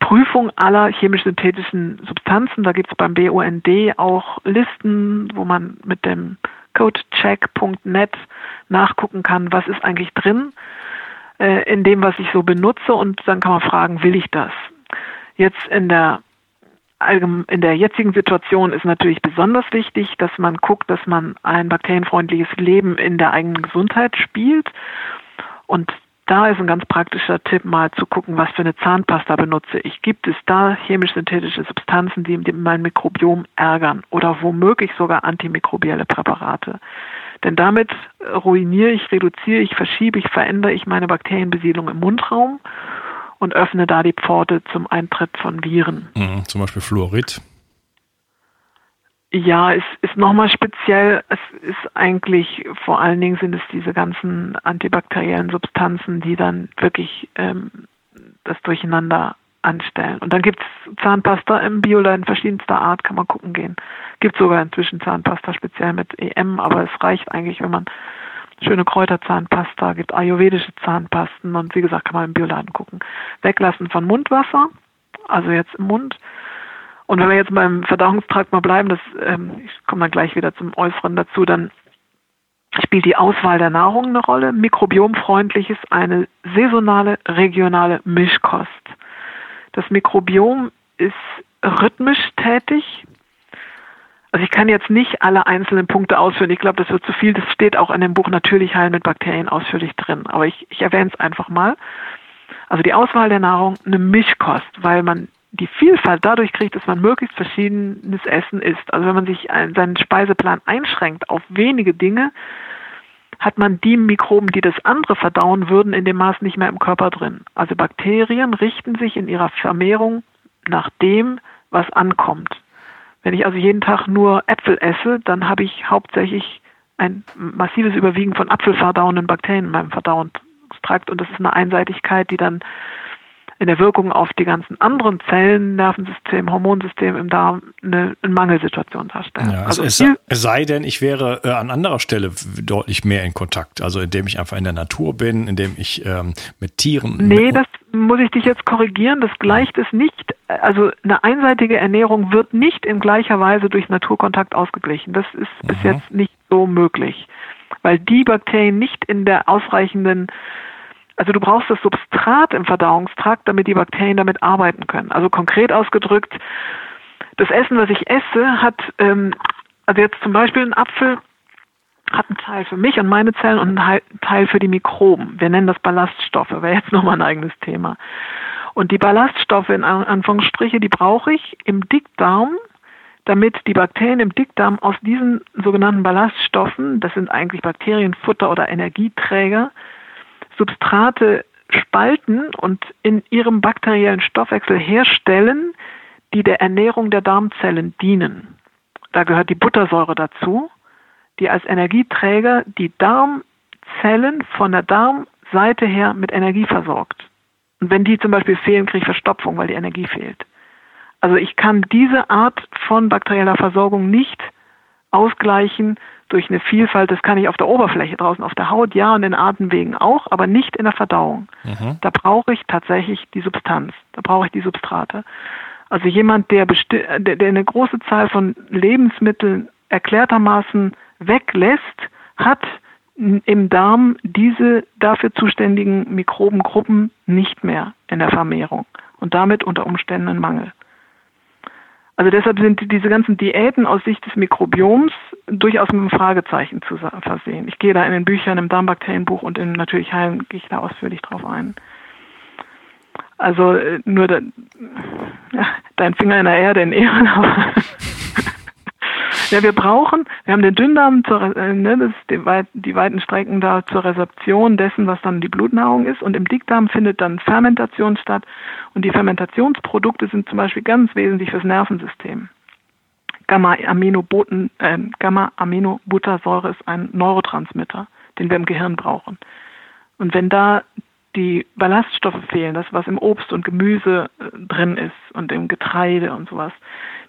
Prüfung aller chemisch-synthetischen Substanzen. Da gibt es beim BUND auch Listen, wo man mit dem codecheck.net nachgucken kann, was ist eigentlich drin äh, in dem, was ich so benutze und dann kann man fragen, will ich das? Jetzt in der in der jetzigen Situation ist natürlich besonders wichtig, dass man guckt, dass man ein bakterienfreundliches Leben in der eigenen Gesundheit spielt. Und da ist ein ganz praktischer Tipp, mal zu gucken, was für eine Zahnpasta benutze ich. Gibt es da chemisch-synthetische Substanzen, die mein Mikrobiom ärgern oder womöglich sogar antimikrobielle Präparate? Denn damit ruiniere ich, reduziere ich, verschiebe ich, verändere ich meine Bakterienbesiedlung im Mundraum und öffne da die Pforte zum Eintritt von Viren. Mhm, zum Beispiel Fluorid. Ja, es ist nochmal speziell. Es ist eigentlich, vor allen Dingen sind es diese ganzen antibakteriellen Substanzen, die dann wirklich ähm, das Durcheinander anstellen. Und dann gibt es Zahnpasta im Bioladen verschiedenster Art, kann man gucken gehen. Gibt sogar inzwischen Zahnpasta speziell mit EM, aber es reicht eigentlich, wenn man schöne Kräuterzahnpasta, gibt ayurvedische Zahnpasten und wie gesagt, kann man im Bioladen gucken. Weglassen von Mundwasser, also jetzt im Mund. Und wenn wir jetzt beim Verdauungstrakt mal bleiben, das, ähm, ich komme dann gleich wieder zum Äußeren dazu, dann spielt die Auswahl der Nahrung eine Rolle. Mikrobiomfreundlich ist eine saisonale, regionale Mischkost. Das Mikrobiom ist rhythmisch tätig. Also ich kann jetzt nicht alle einzelnen Punkte ausführen. Ich glaube, das wird zu viel. Das steht auch in dem Buch Natürlich heilen mit Bakterien ausführlich drin. Aber ich, ich erwähne es einfach mal. Also die Auswahl der Nahrung, eine Mischkost, weil man die Vielfalt dadurch kriegt, dass man möglichst verschiedenes Essen isst. Also wenn man sich seinen Speiseplan einschränkt auf wenige Dinge, hat man die Mikroben, die das andere verdauen würden, in dem Maß nicht mehr im Körper drin. Also Bakterien richten sich in ihrer Vermehrung nach dem, was ankommt. Wenn ich also jeden Tag nur Äpfel esse, dann habe ich hauptsächlich ein massives Überwiegen von apfelverdauenden Bakterien in meinem Verdauungstrakt und das ist eine Einseitigkeit, die dann in der Wirkung auf die ganzen anderen Zellen, Nervensystem, Hormonsystem im Darm eine, eine Mangelsituation darstellen. Ja, also es, es, sei denn, ich wäre äh, an anderer Stelle deutlich mehr in Kontakt, also indem ich einfach in der Natur bin, indem ich ähm, mit Tieren. Nee, das muss ich dich jetzt korrigieren, das gleicht es nicht. Also eine einseitige Ernährung wird nicht in gleicher Weise durch Naturkontakt ausgeglichen. Das ist mhm. bis jetzt nicht so möglich, weil die Bakterien nicht in der ausreichenden also du brauchst das Substrat im Verdauungstrakt, damit die Bakterien damit arbeiten können. Also konkret ausgedrückt, das Essen, was ich esse, hat, ähm, also jetzt zum Beispiel ein Apfel, hat einen Teil für mich und meine Zellen und einen Teil für die Mikroben. Wir nennen das Ballaststoffe, wäre jetzt nochmal ein eigenes Thema. Und die Ballaststoffe in Anführungsstriche, die brauche ich im Dickdarm, damit die Bakterien im Dickdarm aus diesen sogenannten Ballaststoffen, das sind eigentlich Bakterienfutter oder Energieträger, Substrate spalten und in ihrem bakteriellen Stoffwechsel herstellen, die der Ernährung der Darmzellen dienen. Da gehört die Buttersäure dazu, die als Energieträger die Darmzellen von der Darmseite her mit Energie versorgt. Und wenn die zum Beispiel fehlen, kriege ich Verstopfung, weil die Energie fehlt. Also ich kann diese Art von bakterieller Versorgung nicht ausgleichen durch eine Vielfalt, das kann ich auf der Oberfläche draußen, auf der Haut, ja, und in Atemwegen auch, aber nicht in der Verdauung. Mhm. Da brauche ich tatsächlich die Substanz, da brauche ich die Substrate. Also jemand, der, der, der eine große Zahl von Lebensmitteln erklärtermaßen weglässt, hat im Darm diese dafür zuständigen Mikrobengruppen nicht mehr in der Vermehrung und damit unter Umständen ein Mangel. Also deshalb sind diese ganzen Diäten aus Sicht des Mikrobioms durchaus mit einem Fragezeichen zu versehen. Ich gehe da in den Büchern, im Darmbakterienbuch und in natürlich Heilen gehe ich da ausführlich drauf ein. Also äh, nur de, ja, dein Finger in der Erde in Ehren, aber Ja, wir brauchen, wir haben den Dünndarm, zur, äh, ne, das ist die, weit, die weiten Strecken da zur Rezeption dessen, was dann die Blutnahrung ist. Und im Dickdarm findet dann Fermentation statt. Und die Fermentationsprodukte sind zum Beispiel ganz wesentlich fürs Nervensystem. Gamma-Aminobuttersäure äh, Gamma ist ein Neurotransmitter, den wir im Gehirn brauchen. Und wenn da die Ballaststoffe fehlen, das was im Obst und Gemüse äh, drin ist und im Getreide und sowas,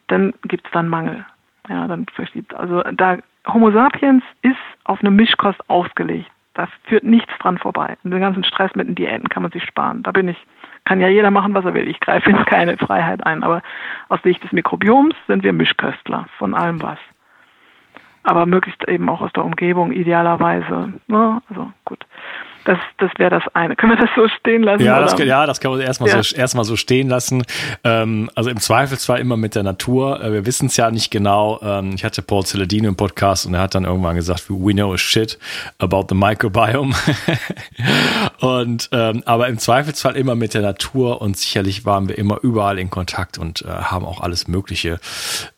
dann gibt es dann Mangel. Ja, dann verschiebt. Also da Homo sapiens ist auf eine Mischkost ausgelegt. Da führt nichts dran vorbei. Und den ganzen Stress mit den Diäten kann man sich sparen. Da bin ich, kann ja jeder machen, was er will. Ich greife in keine Freiheit ein. Aber aus Sicht des Mikrobioms sind wir Mischköstler von allem was. Aber möglichst eben auch aus der Umgebung, idealerweise. Ne? Also gut. Das, das wäre das eine. Können wir das so stehen lassen? Ja, das, ja, das kann man erstmal ja. so, erstmal so stehen lassen. Ähm, also im Zweifelsfall immer mit der Natur. Äh, wir wissen es ja nicht genau. Ähm, ich hatte Paul Celadino im Podcast und er hat dann irgendwann gesagt, we know a shit about the microbiome. und ähm, aber im Zweifelsfall immer mit der Natur und sicherlich waren wir immer überall in Kontakt und äh, haben auch alles Mögliche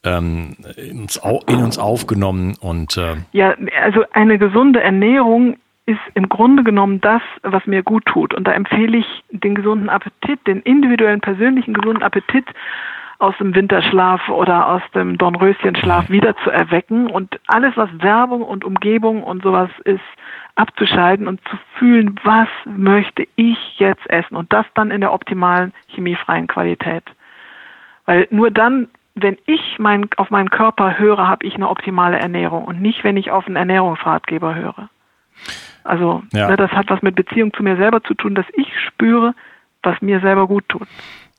ähm, in, uns, in uns aufgenommen und äh, ja, also eine gesunde Ernährung ist im Grunde genommen das, was mir gut tut. Und da empfehle ich den gesunden Appetit, den individuellen, persönlichen gesunden Appetit aus dem Winterschlaf oder aus dem Dornröschenschlaf wieder zu erwecken und alles, was Werbung und Umgebung und sowas ist, abzuschalten und zu fühlen, was möchte ich jetzt essen und das dann in der optimalen chemiefreien Qualität. Weil nur dann, wenn ich mein, auf meinen Körper höre, habe ich eine optimale Ernährung und nicht, wenn ich auf einen Ernährungsratgeber höre. Also ja. ne, das hat was mit Beziehung zu mir selber zu tun, dass ich spüre, was mir selber gut tut.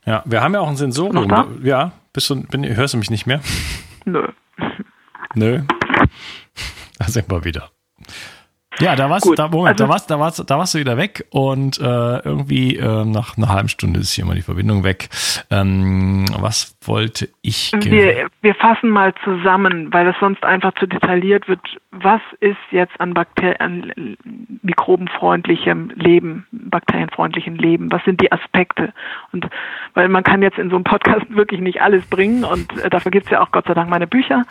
Ja, wir haben ja auch ein Sensorium. Ja, bist du, bin, hörst du mich nicht mehr? Nö. Nö. Da sind wir wieder. Ja, da warst, Gut, da, Moment, also, da, warst, da, warst, da warst du wieder weg und äh, irgendwie äh, nach einer halben Stunde ist hier mal die Verbindung weg. Ähm, was wollte ich? Wir, wir fassen mal zusammen, weil es sonst einfach zu detailliert wird. Was ist jetzt an, Bakter an mikrobenfreundlichem Leben, bakterienfreundlichem Leben? Was sind die Aspekte? Und weil man kann jetzt in so einem Podcast wirklich nicht alles bringen und äh, dafür gibt es ja auch Gott sei Dank meine Bücher.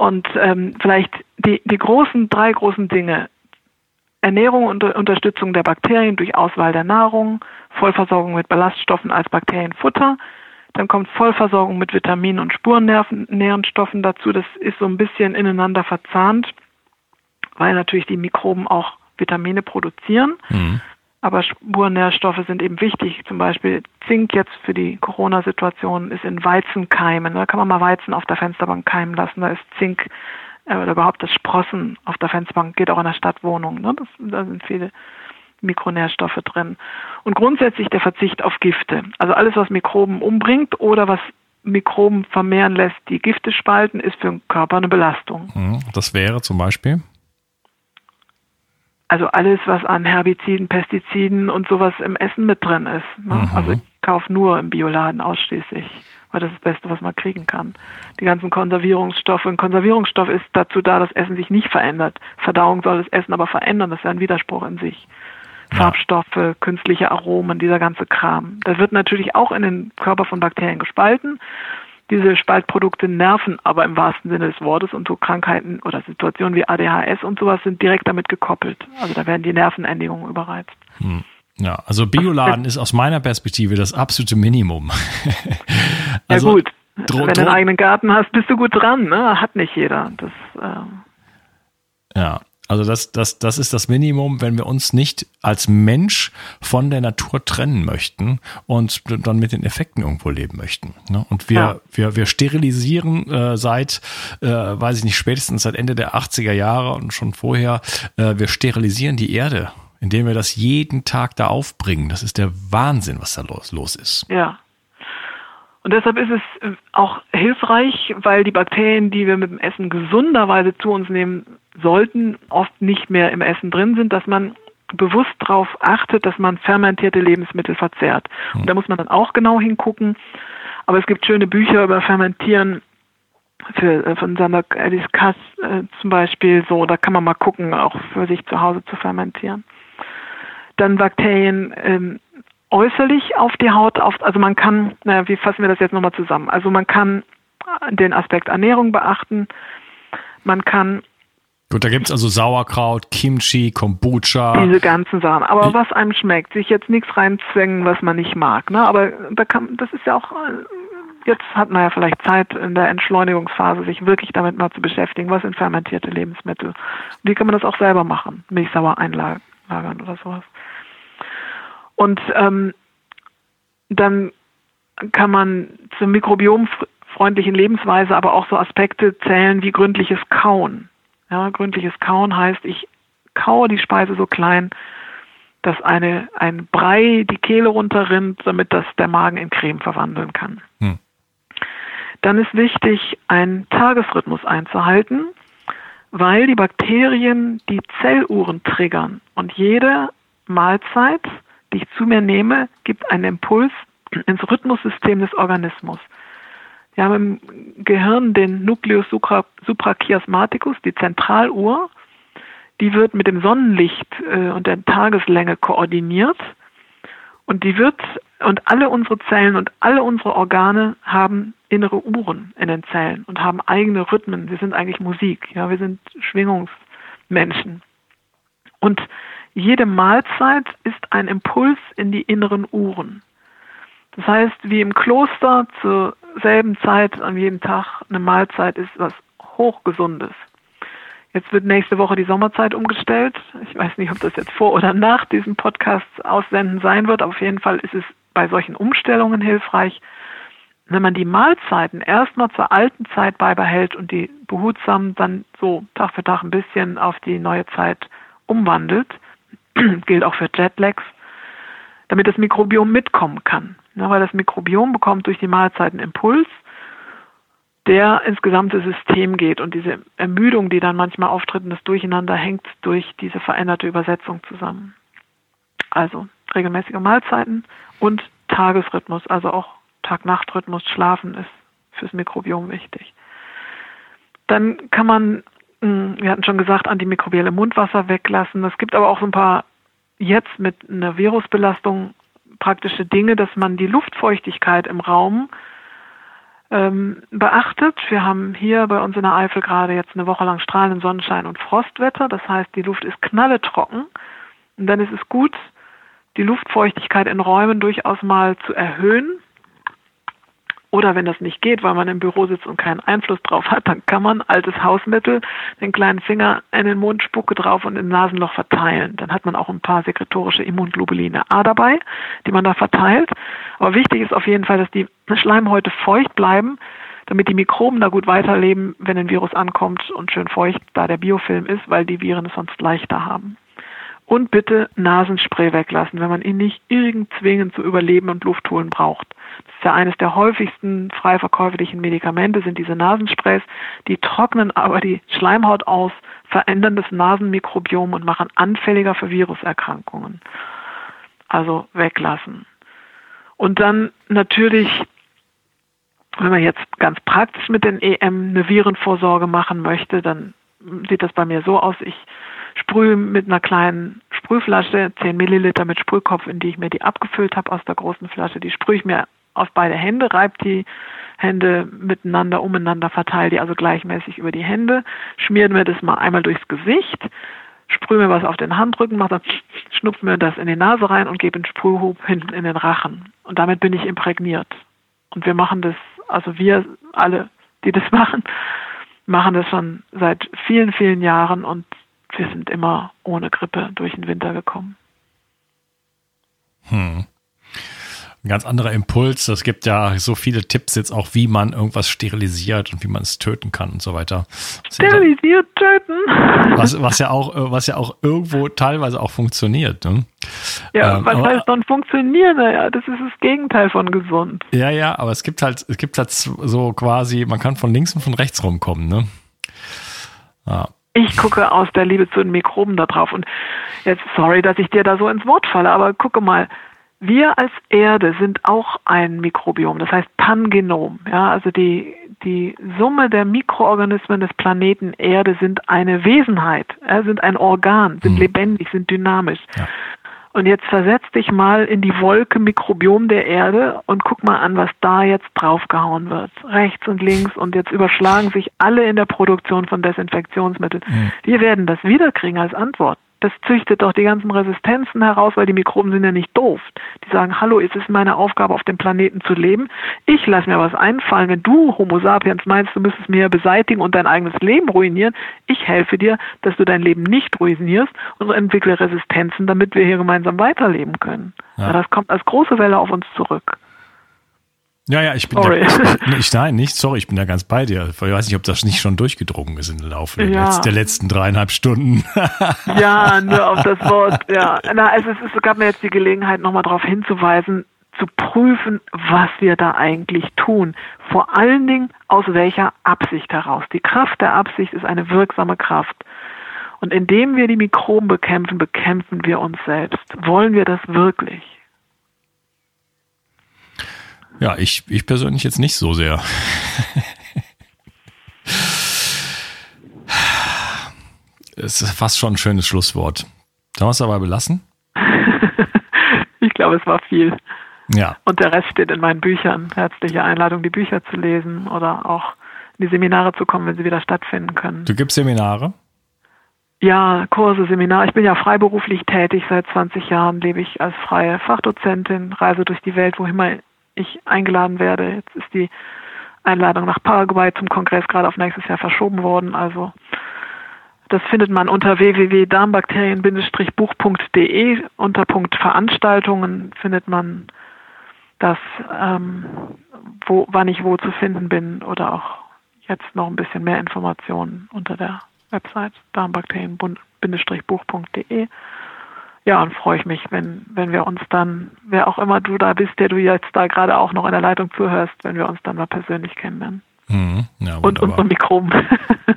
Und ähm, vielleicht die, die großen, drei großen Dinge. Ernährung und Unterstützung der Bakterien durch Auswahl der Nahrung, Vollversorgung mit Ballaststoffen als Bakterienfutter, dann kommt Vollversorgung mit Vitaminen und Spurnährstoffen dazu. Das ist so ein bisschen ineinander verzahnt, weil natürlich die Mikroben auch Vitamine produzieren. Mhm. Aber Spurnährstoffe sind eben wichtig. Zum Beispiel Zink jetzt für die Corona-Situation ist in Weizenkeimen. Da kann man mal Weizen auf der Fensterbank keimen lassen. Da ist Zink äh, oder überhaupt das Sprossen auf der Fensterbank geht auch in der Stadtwohnung. Ne? Das, da sind viele Mikronährstoffe drin. Und grundsätzlich der Verzicht auf Gifte. Also alles, was Mikroben umbringt oder was Mikroben vermehren lässt, die Gifte spalten, ist für den Körper eine Belastung. Mhm. Das wäre zum Beispiel? Also alles, was an Herbiziden, Pestiziden und sowas im Essen mit drin ist. Ne? Mhm. Also ich kaufe nur im Bioladen ausschließlich, weil das ist das Beste, was man kriegen kann. Die ganzen Konservierungsstoffe. Ein Konservierungsstoff ist dazu da, dass Essen sich nicht verändert. Verdauung soll das Essen aber verändern. Das ist ja ein Widerspruch in sich. Ja. Farbstoffe, künstliche Aromen, dieser ganze Kram. Das wird natürlich auch in den Körper von Bakterien gespalten diese Spaltprodukte nerven aber im wahrsten Sinne des Wortes und so Krankheiten oder Situationen wie ADHS und sowas sind direkt damit gekoppelt. Also da werden die Nervenendigungen überreizt. Hm. Ja, also Bioladen ist aus meiner Perspektive das absolute Minimum. also, ja gut, wenn du einen eigenen Garten hast, bist du gut dran. Ne? Hat nicht jeder. Das, äh ja, also das, das, das ist das Minimum, wenn wir uns nicht als Mensch von der Natur trennen möchten und dann mit den Effekten irgendwo leben möchten. Ne? Und wir, ja. wir, wir sterilisieren äh, seit, äh, weiß ich nicht, spätestens seit Ende der 80er Jahre und schon vorher, äh, wir sterilisieren die Erde, indem wir das jeden Tag da aufbringen. Das ist der Wahnsinn, was da los, los ist. Ja. Und deshalb ist es äh, auch hilfreich, weil die Bakterien, die wir mit dem Essen gesunderweise zu uns nehmen sollten, oft nicht mehr im Essen drin sind, dass man bewusst darauf achtet, dass man fermentierte Lebensmittel verzehrt. Und da muss man dann auch genau hingucken. Aber es gibt schöne Bücher über Fermentieren für, äh, von Sander Alice Kass äh, zum Beispiel. So, da kann man mal gucken, auch für sich zu Hause zu fermentieren. Dann Bakterien ähm, äußerlich auf die Haut, auf, also man kann, naja, wie fassen wir das jetzt nochmal zusammen? Also man kann den Aspekt Ernährung beachten, man kann Gut, da gibt's also Sauerkraut, Kimchi, Kombucha. Diese ganzen Sachen. Aber was einem schmeckt, sich jetzt nichts reinzwängen, was man nicht mag. Ne? Aber da kann, das ist ja auch jetzt hat man ja vielleicht Zeit in der Entschleunigungsphase, sich wirklich damit mal zu beschäftigen, was sind fermentierte Lebensmittel. Wie kann man das auch selber machen? Milchsauer einlagern oder sowas. Und ähm, dann kann man zur mikrobiomfreundlichen Lebensweise aber auch so Aspekte zählen wie gründliches Kauen. Ja, gründliches Kauen heißt, ich kaue die Speise so klein, dass eine, ein Brei die Kehle runterrinnt, damit das der Magen in Creme verwandeln kann. Hm. Dann ist wichtig, einen Tagesrhythmus einzuhalten, weil die Bakterien die Zelluhren triggern und jede Mahlzeit, die ich zu mir nehme, gibt einen Impuls ins Rhythmussystem des Organismus. Wir haben im Gehirn den Nucleus suprachiasmaticus, die Zentraluhr, die wird mit dem Sonnenlicht äh, und der Tageslänge koordiniert und die wird und alle unsere Zellen und alle unsere Organe haben innere Uhren in den Zellen und haben eigene Rhythmen. Wir sind eigentlich Musik, ja, wir sind Schwingungsmenschen. Und jede Mahlzeit ist ein Impuls in die inneren Uhren. Das heißt, wie im Kloster zur selben Zeit an jedem Tag eine Mahlzeit ist was hochgesundes. Jetzt wird nächste Woche die Sommerzeit umgestellt. Ich weiß nicht, ob das jetzt vor oder nach diesem Podcast aussenden sein wird. Aber auf jeden Fall ist es bei solchen Umstellungen hilfreich, wenn man die Mahlzeiten erstmal zur alten Zeit beibehält und die behutsam dann so Tag für Tag ein bisschen auf die neue Zeit umwandelt, gilt auch für Jetlags, damit das Mikrobiom mitkommen kann. Ja, weil das Mikrobiom bekommt durch die Mahlzeiten Impuls der ins gesamte System geht. Und diese Ermüdung, die dann manchmal auftritt und das Durcheinander hängt durch diese veränderte Übersetzung zusammen. Also regelmäßige Mahlzeiten und Tagesrhythmus, also auch Tag-Nacht-Rhythmus, Schlafen ist fürs Mikrobiom wichtig. Dann kann man, hm, wir hatten schon gesagt, antimikrobielle Mundwasser weglassen. Es gibt aber auch so ein paar jetzt mit einer Virusbelastung praktische Dinge, dass man die Luftfeuchtigkeit im Raum ähm, beachtet. Wir haben hier bei uns in der Eifel gerade jetzt eine Woche lang strahlenden Sonnenschein und Frostwetter. Das heißt, die Luft ist knalletrocken. Und dann ist es gut, die Luftfeuchtigkeit in Räumen durchaus mal zu erhöhen. Oder wenn das nicht geht, weil man im Büro sitzt und keinen Einfluss drauf hat, dann kann man altes Hausmittel den kleinen Finger in den Mund, Spucke drauf und im Nasenloch verteilen. Dann hat man auch ein paar sekretorische Immunglobuline A dabei, die man da verteilt. Aber wichtig ist auf jeden Fall, dass die Schleimhäute feucht bleiben, damit die Mikroben da gut weiterleben, wenn ein Virus ankommt und schön feucht da der Biofilm ist, weil die Viren es sonst leichter haben. Und bitte Nasenspray weglassen, wenn man ihn nicht irgend zwingend zu überleben und Luft holen braucht. Das ist ja eines der häufigsten frei verkäuflichen Medikamente, sind diese Nasensprays. Die trocknen aber die Schleimhaut aus, verändern das Nasenmikrobiom und machen anfälliger für Viruserkrankungen. Also weglassen. Und dann natürlich, wenn man jetzt ganz praktisch mit den EM eine Virenvorsorge machen möchte, dann sieht das bei mir so aus. Ich sprühe mit einer kleinen Sprühflasche 10 Milliliter mit Sprühkopf, in die ich mir die abgefüllt habe aus der großen Flasche. Die sprühe ich mir auf beide Hände, reibe die Hände miteinander, umeinander, verteile die also gleichmäßig über die Hände, schmiere mir das mal einmal durchs Gesicht, sprühe mir was auf den Handrücken, mache dann, schnupfe mir das in die Nase rein und gebe einen Sprühhub hinten in den Rachen. Und damit bin ich imprägniert. Und wir machen das, also wir alle, die das machen, machen das schon seit vielen, vielen Jahren und wir sind immer ohne Grippe durch den Winter gekommen. Hm. Ein ganz anderer Impuls. Es gibt ja so viele Tipps jetzt auch, wie man irgendwas sterilisiert und wie man es töten kann und so weiter. Sterilisiert töten. Was, was ja auch, was ja auch irgendwo teilweise auch funktioniert. Ne? Ja, ähm, was aber, heißt dann funktionieren? Naja, das ist das Gegenteil von gesund. Ja, ja, aber es gibt halt, es gibt halt so quasi, man kann von links und von rechts rumkommen, ne? Ja. Ich gucke aus der Liebe zu den Mikroben da drauf. Und jetzt, sorry, dass ich dir da so ins Wort falle, aber gucke mal, wir als Erde sind auch ein Mikrobiom, das heißt Pangenom. Ja, also die, die Summe der Mikroorganismen des Planeten Erde sind eine Wesenheit, sind ein Organ, sind mhm. lebendig, sind dynamisch. Ja. Und jetzt versetz dich mal in die Wolke Mikrobiom der Erde und guck mal an, was da jetzt draufgehauen wird. Rechts und links und jetzt überschlagen sich alle in der Produktion von Desinfektionsmitteln. Mhm. Wir werden das wiederkriegen als Antwort. Das züchtet doch die ganzen Resistenzen heraus, weil die Mikroben sind ja nicht doof. Die sagen, hallo, es ist meine Aufgabe, auf dem Planeten zu leben. Ich lasse mir was einfallen. Wenn du, Homo sapiens, meinst, du müsstest mir beseitigen und dein eigenes Leben ruinieren, ich helfe dir, dass du dein Leben nicht ruinierst und entwickle Resistenzen, damit wir hier gemeinsam weiterleben können. Ja. Ja, das kommt als große Welle auf uns zurück. Ja, ja, ich bin sorry. Da, ich, nein, nicht, sorry, ich bin da ganz bei dir. Ich weiß nicht, ob das nicht schon durchgedrungen ist in der Laufe ja. der letzten dreieinhalb Stunden. ja, nur auf das Wort, ja. Na, also es, ist, es gab mir jetzt die Gelegenheit, nochmal darauf hinzuweisen, zu prüfen, was wir da eigentlich tun. Vor allen Dingen aus welcher Absicht heraus. Die Kraft der Absicht ist eine wirksame Kraft. Und indem wir die Mikroben bekämpfen, bekämpfen wir uns selbst. Wollen wir das wirklich? Ja, ich, ich persönlich jetzt nicht so sehr. Es ist fast schon ein schönes Schlusswort. Sollen wir es dabei belassen? ich glaube, es war viel. Ja. Und der Rest steht in meinen Büchern. Herzliche Einladung, die Bücher zu lesen oder auch in die Seminare zu kommen, wenn sie wieder stattfinden können. Du gibst Seminare? Ja, Kurse, Seminare. Ich bin ja freiberuflich tätig. Seit 20 Jahren lebe ich als freie Fachdozentin, reise durch die Welt, wo immer ich eingeladen werde. Jetzt ist die Einladung nach Paraguay zum Kongress gerade auf nächstes Jahr verschoben worden. Also das findet man unter www.darmbakterien-buch.de. Unter Punkt Veranstaltungen findet man das, ähm, wo, wann ich wo zu finden bin oder auch jetzt noch ein bisschen mehr Informationen unter der Website darmbakterien-buch.de ja, und freue ich mich, wenn, wenn wir uns dann, wer auch immer du da bist, der du jetzt da gerade auch noch in der Leitung zuhörst, wenn wir uns dann mal persönlich kennenlernen. Mhm, ja, und unsere Mikroben.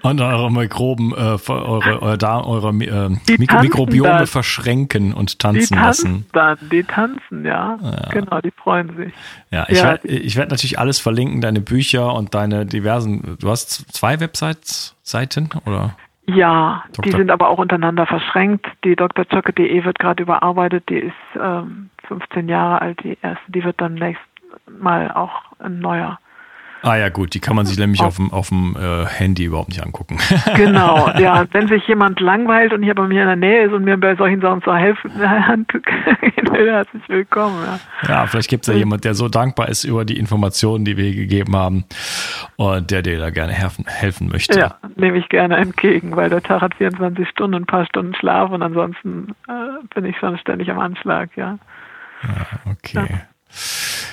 Und eure Mikroben, äh, eure, eure, da, eure äh, Mik Mikrobiome dann. verschränken und tanzen, die tanzen lassen. Dann, die tanzen, ja. ja. Genau, die freuen sich. Ja, ich ja, werde werd natürlich alles verlinken, deine Bücher und deine diversen, du hast zwei Websites, Seiten, oder? Ja, Dr. die sind aber auch untereinander verschränkt. Die drzocke.de wird gerade überarbeitet, die ist ähm, 15 Jahre alt, die erste, die wird dann nächstes Mal auch ein neuer Ah ja, gut, die kann man sich nämlich auf dem, auf dem äh, Handy überhaupt nicht angucken. genau, ja. Wenn sich jemand langweilt und hier bei mir in der Nähe ist und mir bei solchen Sachen zu helfen, herzlich willkommen. Ja, ja vielleicht gibt es ja jemand, der so dankbar ist über die Informationen, die wir gegeben haben und der dir da gerne helfen, helfen möchte. Ja, nehme ich gerne entgegen, weil der Tag hat 24 Stunden, ein paar Stunden Schlaf und ansonsten äh, bin ich schon ständig am Anschlag, ja. Ja, okay.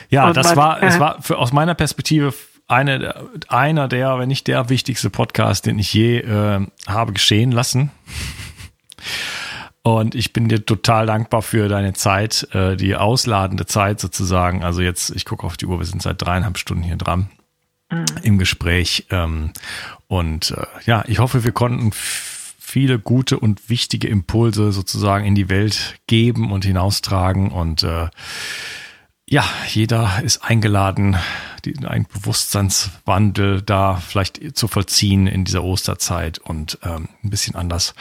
Ja, ja das war, es war für, aus meiner Perspektive eine, einer der, wenn nicht der wichtigste Podcast, den ich je äh, habe geschehen lassen. Und ich bin dir total dankbar für deine Zeit, äh, die ausladende Zeit sozusagen. Also jetzt, ich gucke auf die Uhr, wir sind seit dreieinhalb Stunden hier dran mhm. im Gespräch. Ähm, und äh, ja, ich hoffe, wir konnten viele gute und wichtige Impulse sozusagen in die Welt geben und hinaustragen. Und äh, ja, jeder ist eingeladen, einen Bewusstseinswandel da vielleicht zu vollziehen in dieser Osterzeit und ähm, ein bisschen anders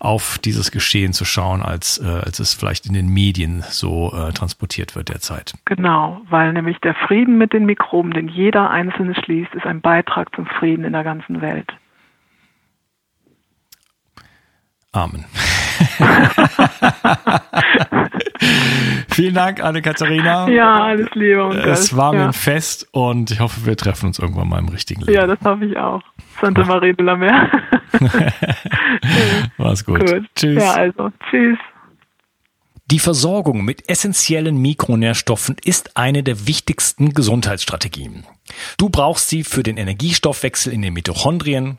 auf dieses Geschehen zu schauen, als, äh, als es vielleicht in den Medien so äh, transportiert wird derzeit. Genau, weil nämlich der Frieden mit den Mikroben, den jeder Einzelne schließt, ist ein Beitrag zum Frieden in der ganzen Welt. Amen. Vielen Dank, Anne-Katharina. Ja, alles Liebe. Und es war mir ja. ein Fest und ich hoffe, wir treffen uns irgendwann mal im richtigen Leben. Ja, das hoffe ich auch. Santa Maria de la Mer. Mach's gut. gut. Tschüss. Ja, also, tschüss. Die Versorgung mit essentiellen Mikronährstoffen ist eine der wichtigsten Gesundheitsstrategien. Du brauchst sie für den Energiestoffwechsel in den Mitochondrien,